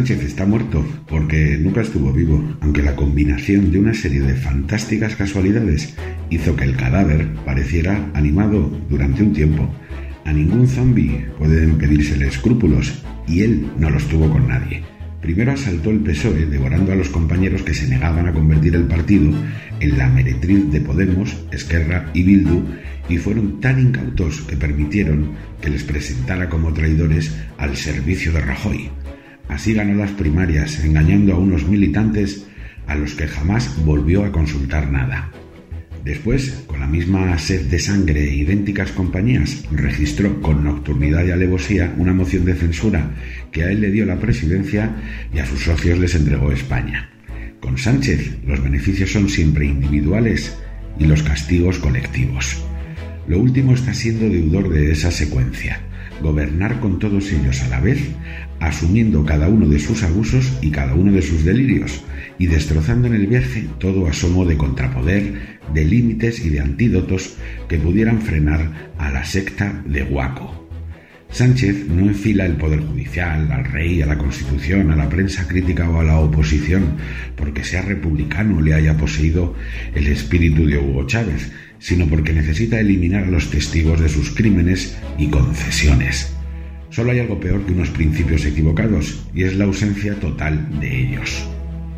Sánchez está muerto porque nunca estuvo vivo, aunque la combinación de una serie de fantásticas casualidades hizo que el cadáver pareciera animado durante un tiempo. A ningún zombie pueden pedírsele escrúpulos y él no los tuvo con nadie. Primero asaltó el PSOE devorando a los compañeros que se negaban a convertir el partido en la meretriz de Podemos, Esquerra y Bildu y fueron tan incautos que permitieron que les presentara como traidores al servicio de Rajoy. Así ganó las primarias, engañando a unos militantes a los que jamás volvió a consultar nada. Después, con la misma sed de sangre e idénticas compañías, registró con nocturnidad y alevosía una moción de censura que a él le dio la presidencia y a sus socios les entregó España. Con Sánchez los beneficios son siempre individuales y los castigos colectivos. Lo último está siendo deudor de esa secuencia, gobernar con todos ellos a la vez, asumiendo cada uno de sus abusos y cada uno de sus delirios, y destrozando en el viaje todo asomo de contrapoder, de límites y de antídotos que pudieran frenar a la secta de Guaco. Sánchez no enfila el poder judicial, al rey, a la constitución, a la prensa crítica o a la oposición, porque sea republicano le haya poseído el espíritu de Hugo Chávez, sino porque necesita eliminar a los testigos de sus crímenes y concesiones. Solo hay algo peor que unos principios equivocados, y es la ausencia total de ellos.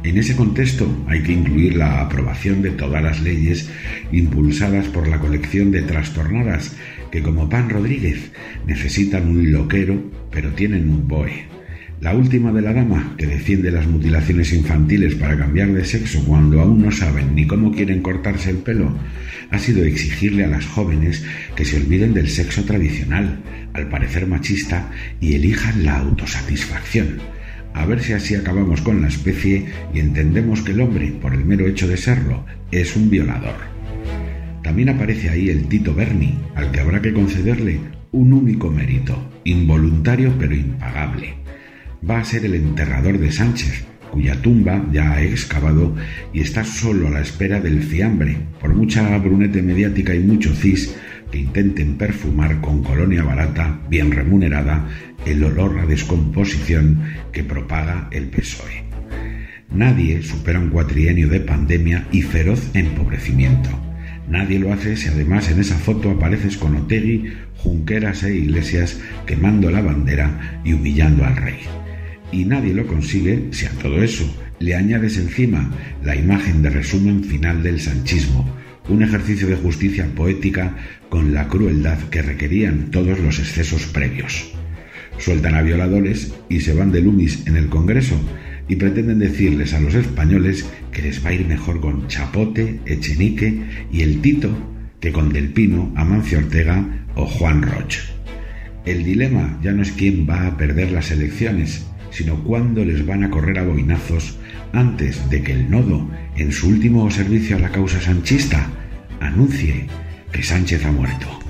En ese contexto hay que incluir la aprobación de todas las leyes impulsadas por la colección de trastornadas que como Pan Rodríguez necesitan un loquero pero tienen un boe. La última de la dama, que defiende las mutilaciones infantiles para cambiar de sexo cuando aún no saben ni cómo quieren cortarse el pelo, ha sido exigirle a las jóvenes que se olviden del sexo tradicional, al parecer machista, y elijan la autosatisfacción a ver si así acabamos con la especie y entendemos que el hombre, por el mero hecho de serlo, es un violador. También aparece ahí el Tito Berni, al que habrá que concederle un único mérito, involuntario pero impagable. Va a ser el enterrador de Sánchez, cuya tumba ya ha excavado y está solo a la espera del fiambre, por mucha brunete mediática y mucho cis que intenten perfumar con colonia barata, bien remunerada, el olor a descomposición que propaga el PSOE. Nadie supera un cuatrienio de pandemia y feroz empobrecimiento. Nadie lo hace si además en esa foto apareces con Otegui, Junqueras e Iglesias quemando la bandera y humillando al rey. Y nadie lo consigue si a todo eso le añades encima la imagen de resumen final del sanchismo, un ejercicio de justicia poética con la crueldad que requerían todos los excesos previos. Sueltan a violadores y se van de Lumis en el Congreso y pretenden decirles a los españoles que les va a ir mejor con Chapote, Echenique y el Tito que con Del Pino, Amancio Ortega o Juan Roch. El dilema ya no es quién va a perder las elecciones, sino cuándo les van a correr a boinazos antes de que el nodo, en su último servicio a la causa sanchista, anuncie que Sánchez ha muerto.